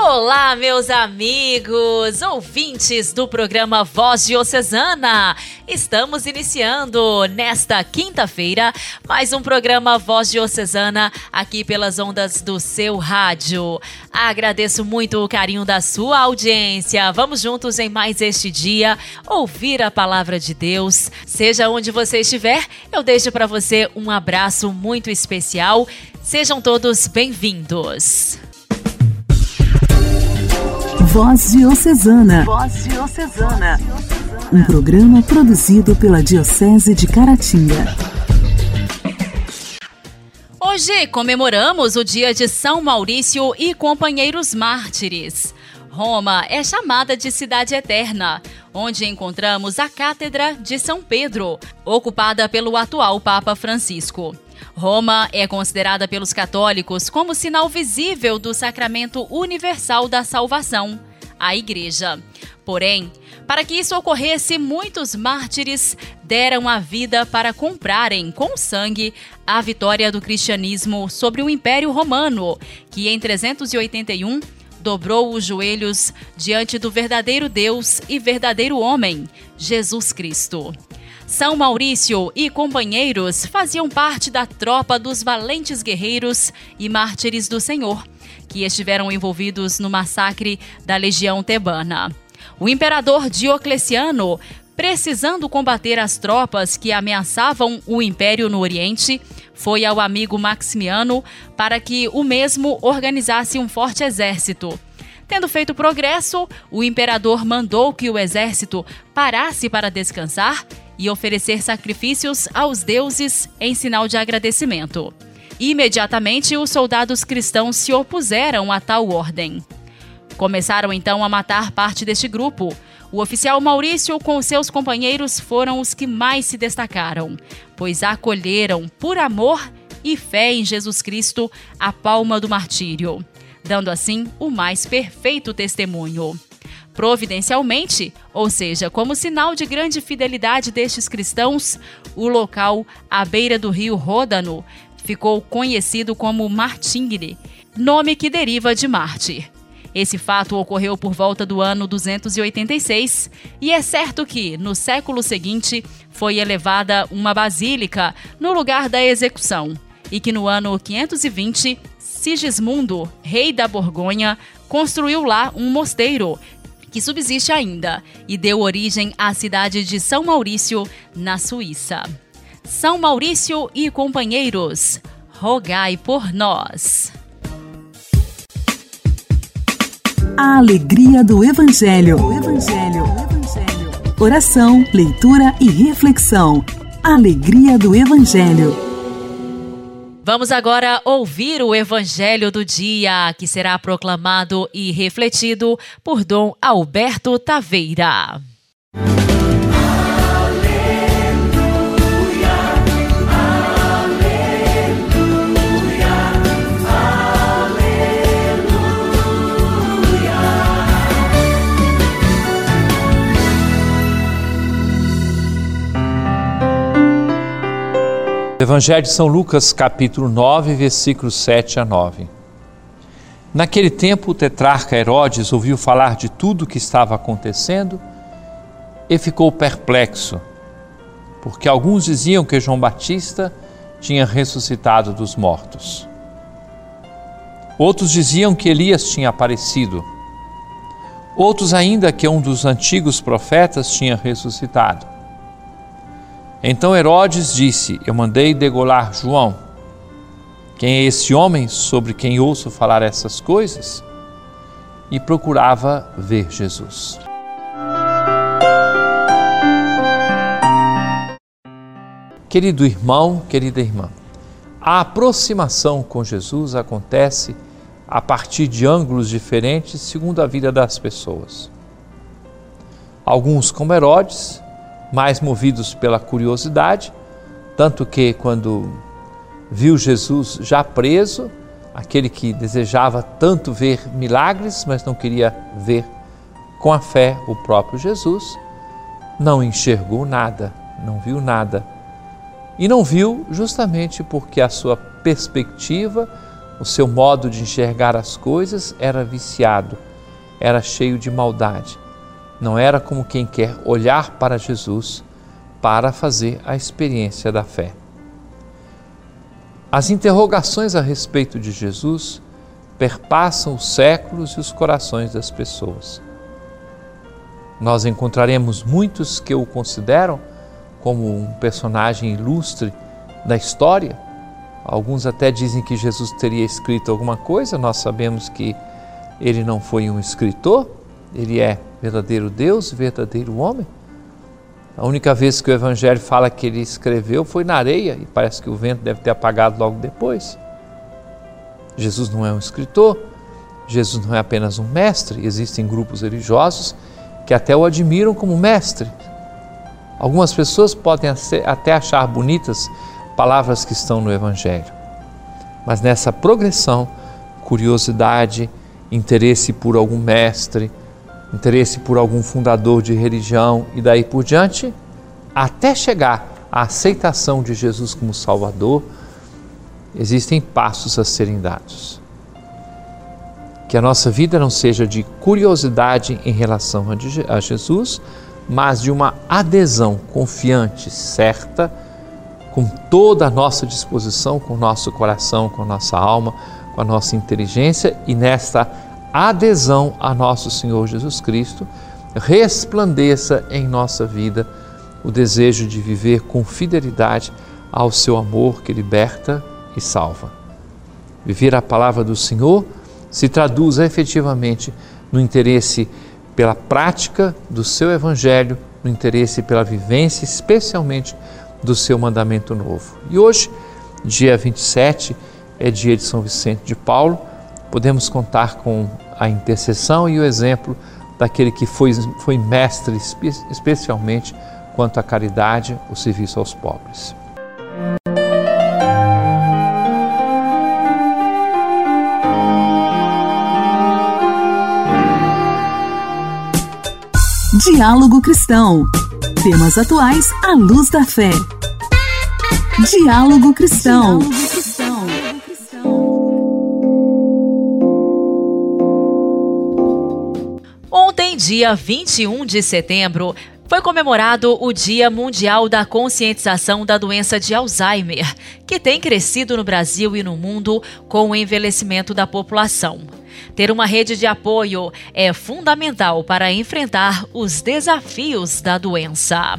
Olá, meus amigos, ouvintes do programa Voz Diocesana. Estamos iniciando nesta quinta-feira mais um programa Voz Diocesana aqui pelas ondas do seu rádio. Agradeço muito o carinho da sua audiência. Vamos juntos em mais este dia ouvir a palavra de Deus. Seja onde você estiver, eu deixo para você um abraço muito especial. Sejam todos bem-vindos. Voz Diocesana. Voz Diocesana. Um programa produzido pela Diocese de Caratinga. Hoje comemoramos o dia de São Maurício e companheiros mártires. Roma é chamada de Cidade Eterna, onde encontramos a Cátedra de São Pedro, ocupada pelo atual Papa Francisco. Roma é considerada pelos católicos como sinal visível do sacramento universal da salvação, a Igreja. Porém, para que isso ocorresse, muitos mártires deram a vida para comprarem com sangue a vitória do cristianismo sobre o Império Romano, que em 381 dobrou os joelhos diante do verdadeiro Deus e verdadeiro homem, Jesus Cristo. São Maurício e companheiros faziam parte da tropa dos valentes guerreiros e mártires do Senhor, que estiveram envolvidos no massacre da legião tebana. O imperador Diocleciano, precisando combater as tropas que ameaçavam o império no Oriente, foi ao amigo Maximiano para que o mesmo organizasse um forte exército. Tendo feito progresso, o imperador mandou que o exército parasse para descansar e oferecer sacrifícios aos deuses em sinal de agradecimento. Imediatamente, os soldados cristãos se opuseram a tal ordem. Começaram então a matar parte deste grupo. O oficial Maurício com seus companheiros foram os que mais se destacaram, pois acolheram, por amor e fé em Jesus Cristo, a palma do martírio, dando assim o mais perfeito testemunho. Providencialmente, ou seja, como sinal de grande fidelidade destes cristãos, o local à beira do rio Ródano ficou conhecido como Martingre, nome que deriva de mártir. Esse fato ocorreu por volta do ano 286 e é certo que, no século seguinte, foi elevada uma basílica no lugar da execução e que no ano 520, Sigismundo, rei da Borgonha, construiu lá um mosteiro que subsiste ainda e deu origem à cidade de São Maurício, na Suíça. São Maurício e companheiros, rogai por nós. A alegria do Evangelho. Evangelho. Evangelho. Oração, leitura e reflexão. Alegria do Evangelho. Vamos agora ouvir o Evangelho do dia, que será proclamado e refletido por Dom Alberto Taveira. Evangelho de São Lucas, capítulo 9, versículos 7 a 9. Naquele tempo, o tetrarca Herodes ouviu falar de tudo o que estava acontecendo e ficou perplexo, porque alguns diziam que João Batista tinha ressuscitado dos mortos. Outros diziam que Elias tinha aparecido. Outros ainda que um dos antigos profetas tinha ressuscitado. Então Herodes disse: Eu mandei degolar João. Quem é esse homem sobre quem ouço falar essas coisas? E procurava ver Jesus. Querido irmão, querida irmã, a aproximação com Jesus acontece a partir de ângulos diferentes segundo a vida das pessoas. Alguns, como Herodes, mais movidos pela curiosidade, tanto que quando viu Jesus já preso, aquele que desejava tanto ver milagres, mas não queria ver com a fé o próprio Jesus, não enxergou nada não viu nada. E não viu justamente porque a sua perspectiva, o seu modo de enxergar as coisas era viciado, era cheio de maldade. Não era como quem quer olhar para Jesus para fazer a experiência da fé. As interrogações a respeito de Jesus perpassam os séculos e os corações das pessoas. Nós encontraremos muitos que o consideram como um personagem ilustre da história. Alguns até dizem que Jesus teria escrito alguma coisa, nós sabemos que ele não foi um escritor, ele é verdadeiro Deus, verdadeiro homem. A única vez que o Evangelho fala que ele escreveu foi na areia e parece que o vento deve ter apagado logo depois. Jesus não é um escritor, Jesus não é apenas um mestre, existem grupos religiosos que até o admiram como mestre. Algumas pessoas podem até achar bonitas palavras que estão no Evangelho, mas nessa progressão, curiosidade, interesse por algum mestre, interesse por algum fundador de religião e daí por diante, até chegar à aceitação de Jesus como Salvador, existem passos a serem dados. Que a nossa vida não seja de curiosidade em relação a Jesus, mas de uma adesão confiante, certa, com toda a nossa disposição, com o nosso coração, com a nossa alma, com a nossa inteligência e nesta adesão a nosso Senhor Jesus Cristo, resplandeça em nossa vida o desejo de viver com fidelidade ao seu amor que liberta e salva. Viver a palavra do Senhor se traduz efetivamente no interesse pela prática do seu evangelho, no interesse pela vivência, especialmente do seu mandamento novo. E hoje, dia 27, é dia de São Vicente de Paulo podemos contar com a intercessão e o exemplo daquele que foi, foi mestre, especialmente quanto à caridade, o serviço aos pobres. Diálogo Cristão. Temas atuais à luz da fé. Diálogo Cristão. Diálogo dia 21 de setembro, foi comemorado o Dia Mundial da Conscientização da Doença de Alzheimer, que tem crescido no Brasil e no mundo com o envelhecimento da população. Ter uma rede de apoio é fundamental para enfrentar os desafios da doença.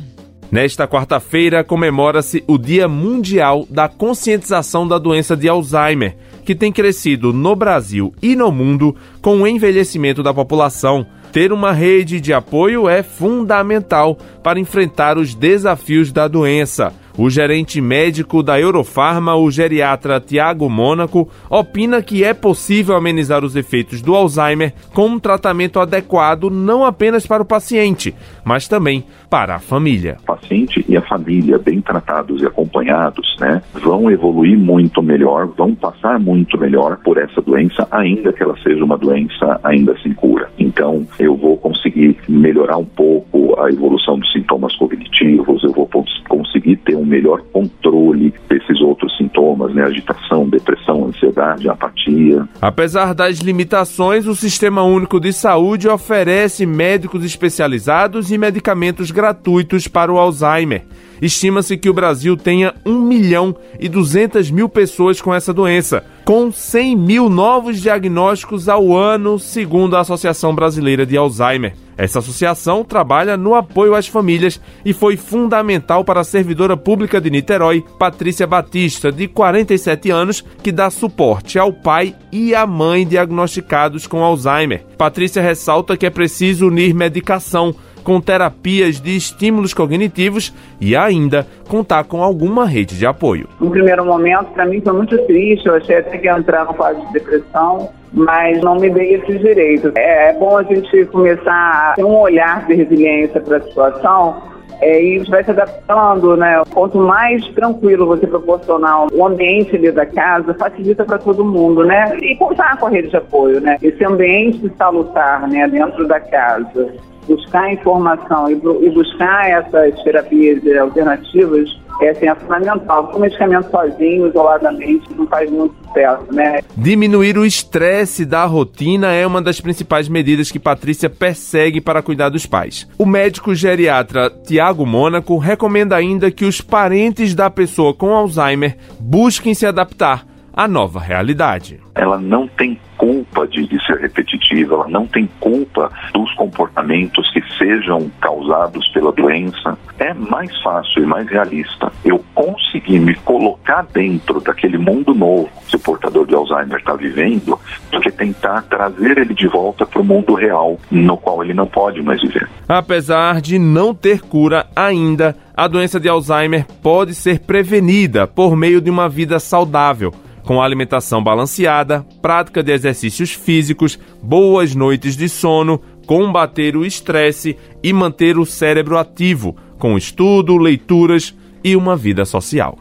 Nesta quarta-feira comemora-se o Dia Mundial da Conscientização da Doença de Alzheimer, que tem crescido no Brasil e no mundo com o envelhecimento da população ter uma rede de apoio é fundamental para enfrentar os desafios da doença. O gerente médico da Eurofarma, o geriatra Tiago Mônaco, opina que é possível amenizar os efeitos do Alzheimer com um tratamento adequado não apenas para o paciente, mas também para a família. O paciente e a família, bem tratados e acompanhados, né, vão evoluir muito melhor, vão passar muito melhor por essa doença, ainda que ela seja uma doença ainda sem cura. Então, eu vou conseguir melhorar um pouco a evolução dos sintomas cognitivos, eu vou conseguir ter um melhor controle desses outros sintomas, né? Agitação, depressão, ansiedade, apatia. Apesar das limitações, o Sistema Único de Saúde oferece médicos especializados e medicamentos gratuitos para o Alzheimer. Estima-se que o Brasil tenha 1 milhão e 200 mil pessoas com essa doença, com 100 mil novos diagnósticos ao ano, segundo a Associação Brasileira de Alzheimer. Essa associação trabalha no apoio às famílias e foi fundamental para a servidora pública de Niterói, Patrícia Batista, de 47 anos, que dá suporte ao pai e à mãe diagnosticados com Alzheimer. Patrícia ressalta que é preciso unir medicação com terapias de estímulos cognitivos e ainda contar com alguma rede de apoio. No primeiro momento, para mim foi muito triste, eu achei até que ia entrar no quadro de depressão, mas não me dei esse direito. É, é bom a gente começar a ter um olhar de resiliência para a situação é, e vai se adaptando, né? Quanto mais tranquilo você proporcionar o ambiente ali da casa, facilita para todo mundo, né? E contar com a rede de apoio, né? Esse ambiente salutar, né, dentro da casa. Buscar informação e, e buscar essas terapias alternativas é, assim, é fundamental. O medicamento sozinho, isoladamente, não faz muito sucesso, né? Diminuir o estresse da rotina é uma das principais medidas que Patrícia persegue para cuidar dos pais. O médico geriatra Tiago Mônaco recomenda ainda que os parentes da pessoa com Alzheimer busquem se adaptar à nova realidade. Ela não tem culpa de, de, ser repetitiva, ela não tem culpa dos comportamentos que sejam causados pela doença. É mais fácil e mais realista eu conseguir me colocar dentro daquele mundo novo que o portador de Alzheimer está vivendo, do que tentar trazer ele de volta para o mundo real, no qual ele não pode mais viver. Apesar de não ter cura ainda, a doença de Alzheimer pode ser prevenida por meio de uma vida saudável com alimentação balanceada, prática de exercícios físicos, boas noites de sono, combater o estresse e manter o cérebro ativo, com estudo, leituras e uma vida social.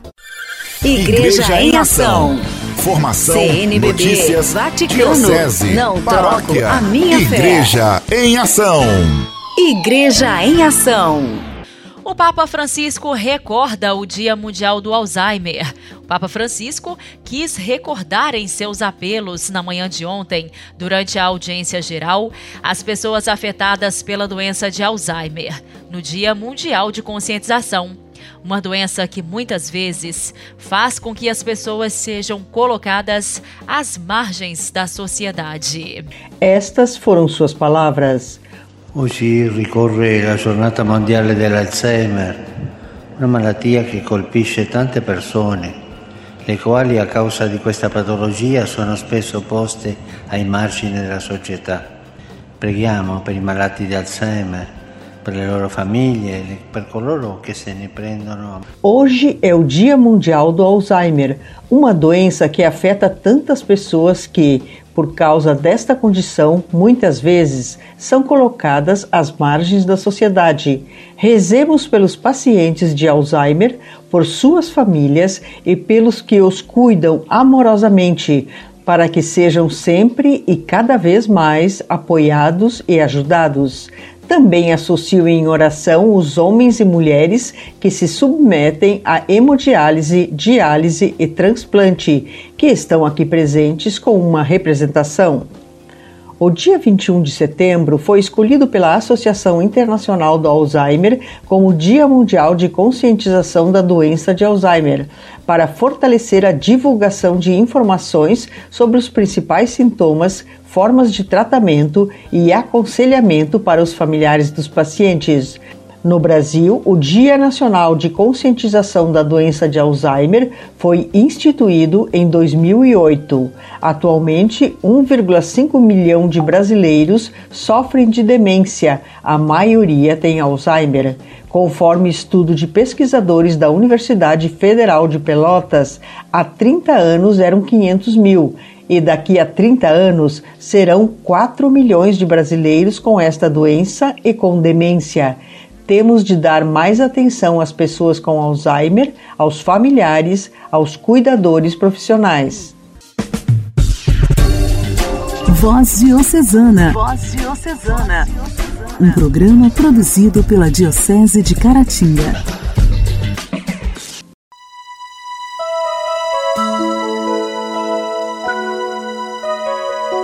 Igreja, Igreja em Ação. Formação, CNBB, notícias, Vaticano, diocese, não paróquia, a minha Igreja fé. em Ação. Igreja em Ação. O Papa Francisco recorda o Dia Mundial do Alzheimer. O Papa Francisco quis recordar em seus apelos na manhã de ontem, durante a audiência geral, as pessoas afetadas pela doença de Alzheimer, no Dia Mundial de Conscientização. Uma doença que muitas vezes faz com que as pessoas sejam colocadas às margens da sociedade. Estas foram suas palavras. Oggi ricorre la giornata mondiale dell'Alzheimer, una malattia che colpisce tante persone, le quali a causa di questa patologia sono spesso poste ai margini della società. Preghiamo per i malati di Alzheimer, per le loro famiglie, per coloro che se ne prendono. Hoje é o Dia Mundial do Alzheimer, uma doença que afeta tantas pessoas que, por causa desta condição, muitas vezes são colocadas às margens da sociedade. Rezemos pelos pacientes de Alzheimer, por suas famílias e pelos que os cuidam amorosamente, para que sejam sempre e cada vez mais apoiados e ajudados. Também associo em oração os homens e mulheres que se submetem a hemodiálise, diálise e transplante, que estão aqui presentes com uma representação. O dia 21 de setembro foi escolhido pela Associação Internacional do Alzheimer como Dia Mundial de Conscientização da Doença de Alzheimer, para fortalecer a divulgação de informações sobre os principais sintomas, formas de tratamento e aconselhamento para os familiares dos pacientes. No Brasil, o Dia Nacional de Conscientização da Doença de Alzheimer foi instituído em 2008. Atualmente, 1,5 milhão de brasileiros sofrem de demência, a maioria tem Alzheimer. Conforme estudo de pesquisadores da Universidade Federal de Pelotas, há 30 anos eram 500 mil e daqui a 30 anos serão 4 milhões de brasileiros com esta doença e com demência temos de dar mais atenção às pessoas com Alzheimer, aos familiares, aos cuidadores profissionais. Voz Diocesana. Voz Diocesana. Um programa produzido pela Diocese de Caratinga.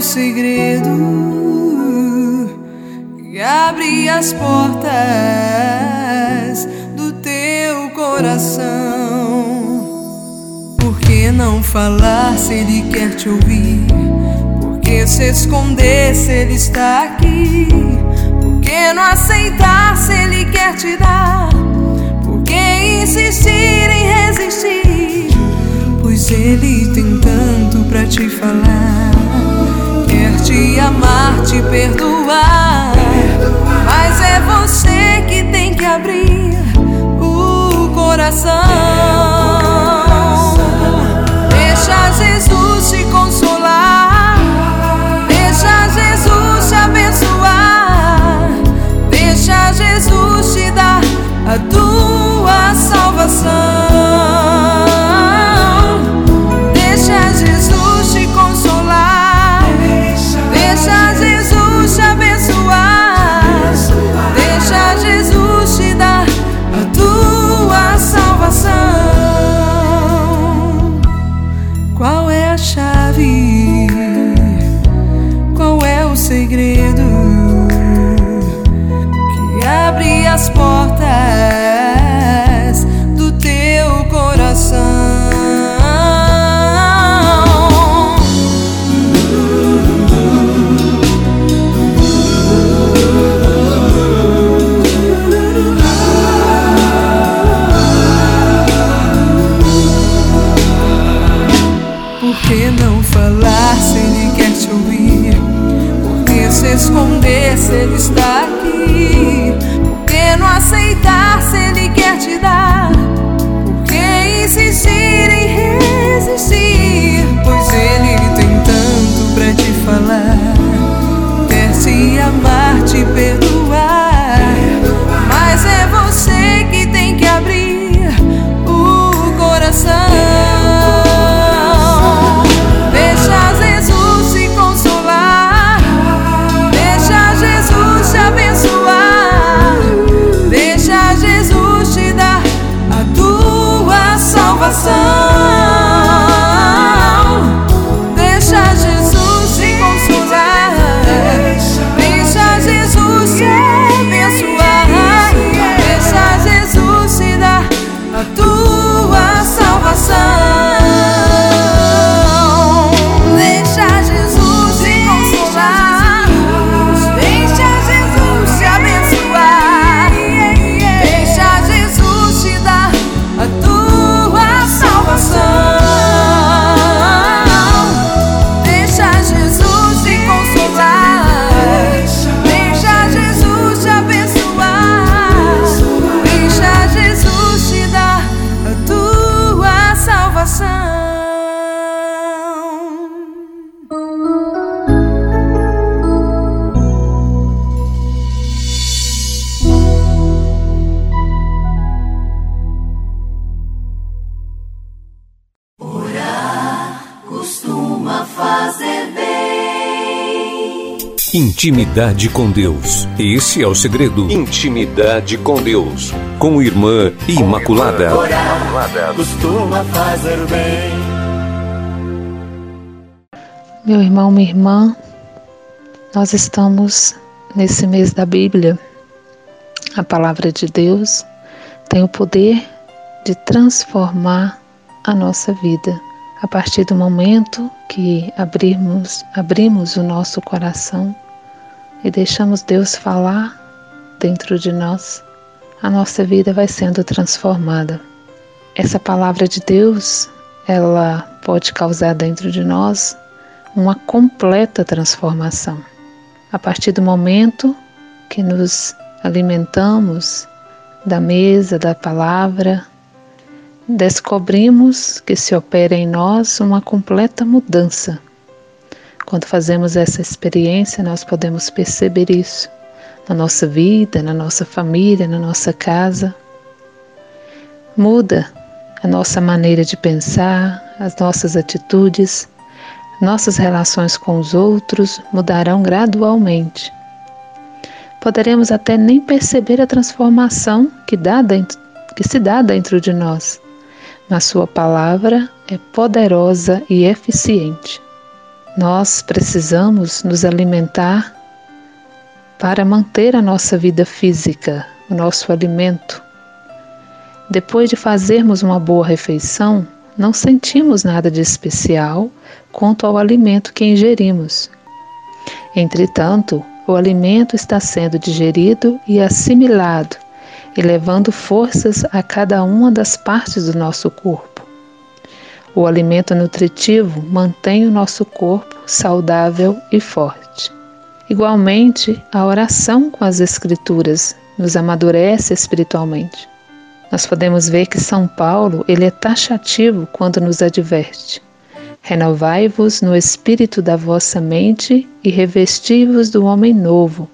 Segredo que abre as portas do teu coração? Por que não falar se ele quer te ouvir? Por que se esconder se ele está aqui? que não aceitar se Ele quer te dar? Por que insistir em resistir? Pois Ele tem tanto pra te falar. Te amar, te perdoar. Mas é você que tem que abrir o coração. Deixa Jesus te consolar. Deixa Jesus te abençoar. Deixa Jesus te dar a tua salvação. Intimidade com Deus. Esse é o segredo. Intimidade com Deus. Com Irmã Imaculada. Orar, costuma fazer bem. Meu irmão, minha irmã, nós estamos nesse mês da Bíblia. A palavra de Deus tem o poder de transformar a nossa vida. A partir do momento que abrirmos, abrimos o nosso coração e deixamos Deus falar dentro de nós, a nossa vida vai sendo transformada. Essa palavra de Deus, ela pode causar dentro de nós uma completa transformação. A partir do momento que nos alimentamos da mesa da palavra, descobrimos que se opera em nós uma completa mudança quando fazemos essa experiência, nós podemos perceber isso na nossa vida, na nossa família, na nossa casa. Muda a nossa maneira de pensar, as nossas atitudes, nossas relações com os outros mudarão gradualmente. Poderemos até nem perceber a transformação que, dá dentro, que se dá dentro de nós, mas Sua palavra é poderosa e eficiente. Nós precisamos nos alimentar para manter a nossa vida física, o nosso alimento. Depois de fazermos uma boa refeição, não sentimos nada de especial quanto ao alimento que ingerimos. Entretanto, o alimento está sendo digerido e assimilado e levando forças a cada uma das partes do nosso corpo. O alimento nutritivo mantém o nosso corpo saudável e forte. Igualmente, a oração com as Escrituras nos amadurece espiritualmente. Nós podemos ver que São Paulo ele é taxativo quando nos adverte. Renovai-vos no espírito da vossa mente e revesti-vos do homem novo.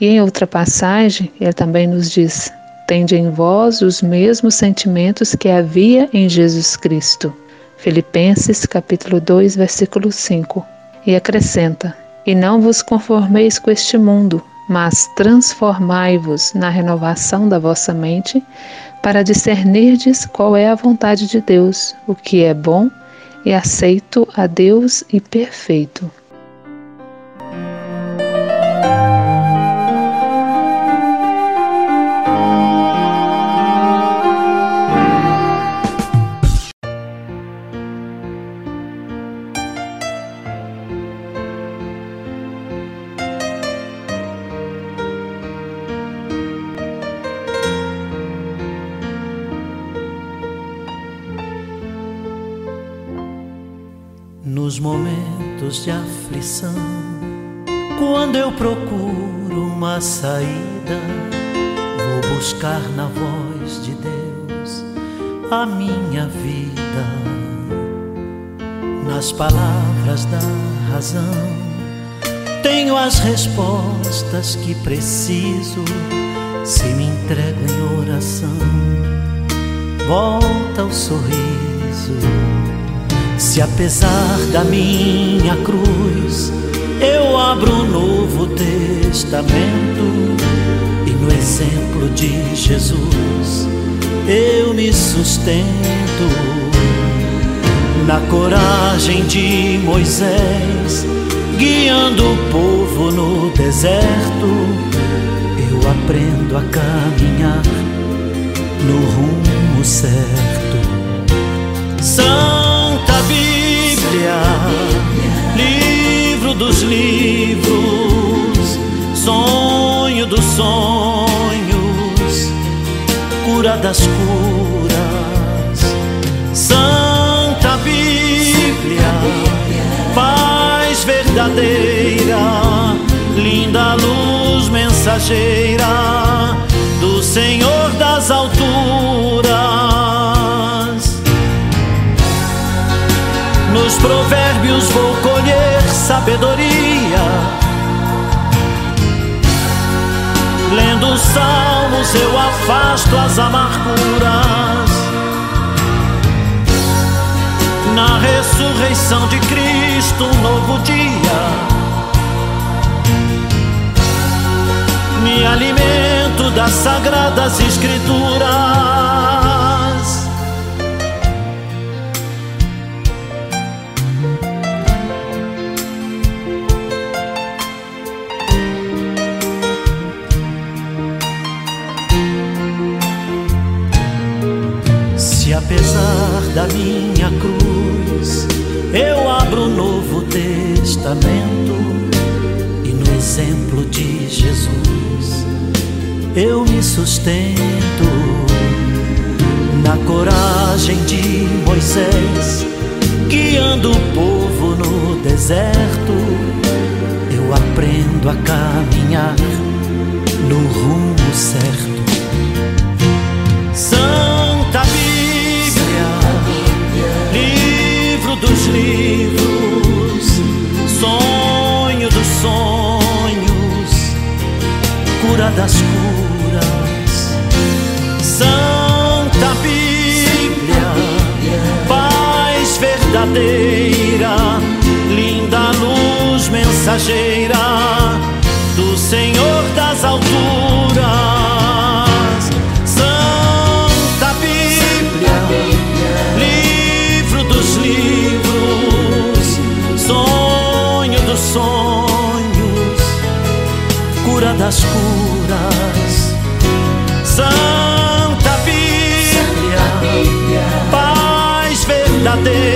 E em outra passagem, ele também nos diz: Tende em vós os mesmos sentimentos que havia em Jesus Cristo. Filipenses capítulo 2, versículo 5. E acrescenta: E não vos conformeis com este mundo, mas transformai-vos na renovação da vossa mente, para discernirdes qual é a vontade de Deus, o que é bom e aceito a Deus e perfeito. Buscar na voz de Deus a minha vida. Nas palavras da razão, tenho as respostas que preciso. Se me entrego em oração, volta o sorriso. Se apesar da minha cruz eu abro um novo testamento exemplo de Jesus eu me sustento na coragem de Moisés guiando o povo no deserto. Eu aprendo a caminhar no rumo certo. Santa Bíblia, livro dos livros, sonho dos sonhos, cura das curas. Santa Bíblia, paz verdadeira, linda luz mensageira do Senhor das alturas. Nos provérbios vou colher sabedoria. Lendo os salmos eu afasto as amarguras. Na ressurreição de Cristo, um novo dia. Me alimento das sagradas escrituras. Da minha cruz. Eu abro um novo testamento e no exemplo de Jesus eu me sustento. Na coragem de Moisés guiando o povo no deserto eu aprendo a caminhar no rumo certo. Santa dos livros, sonho dos sonhos, cura das curas. Santa Bíblia, paz verdadeira, linda luz mensageira do Senhor das alturas. Das curas. Santa Bíblia, paz verdadeira,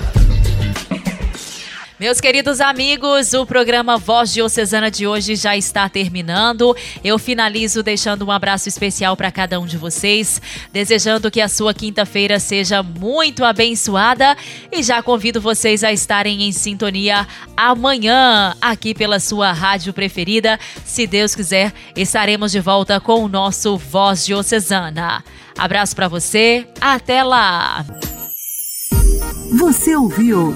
Meus queridos amigos, o programa Voz Diocesana de hoje já está terminando. Eu finalizo deixando um abraço especial para cada um de vocês, desejando que a sua quinta-feira seja muito abençoada e já convido vocês a estarem em sintonia amanhã aqui pela sua rádio preferida. Se Deus quiser, estaremos de volta com o nosso Voz Diocesana. Abraço para você, até lá. Você ouviu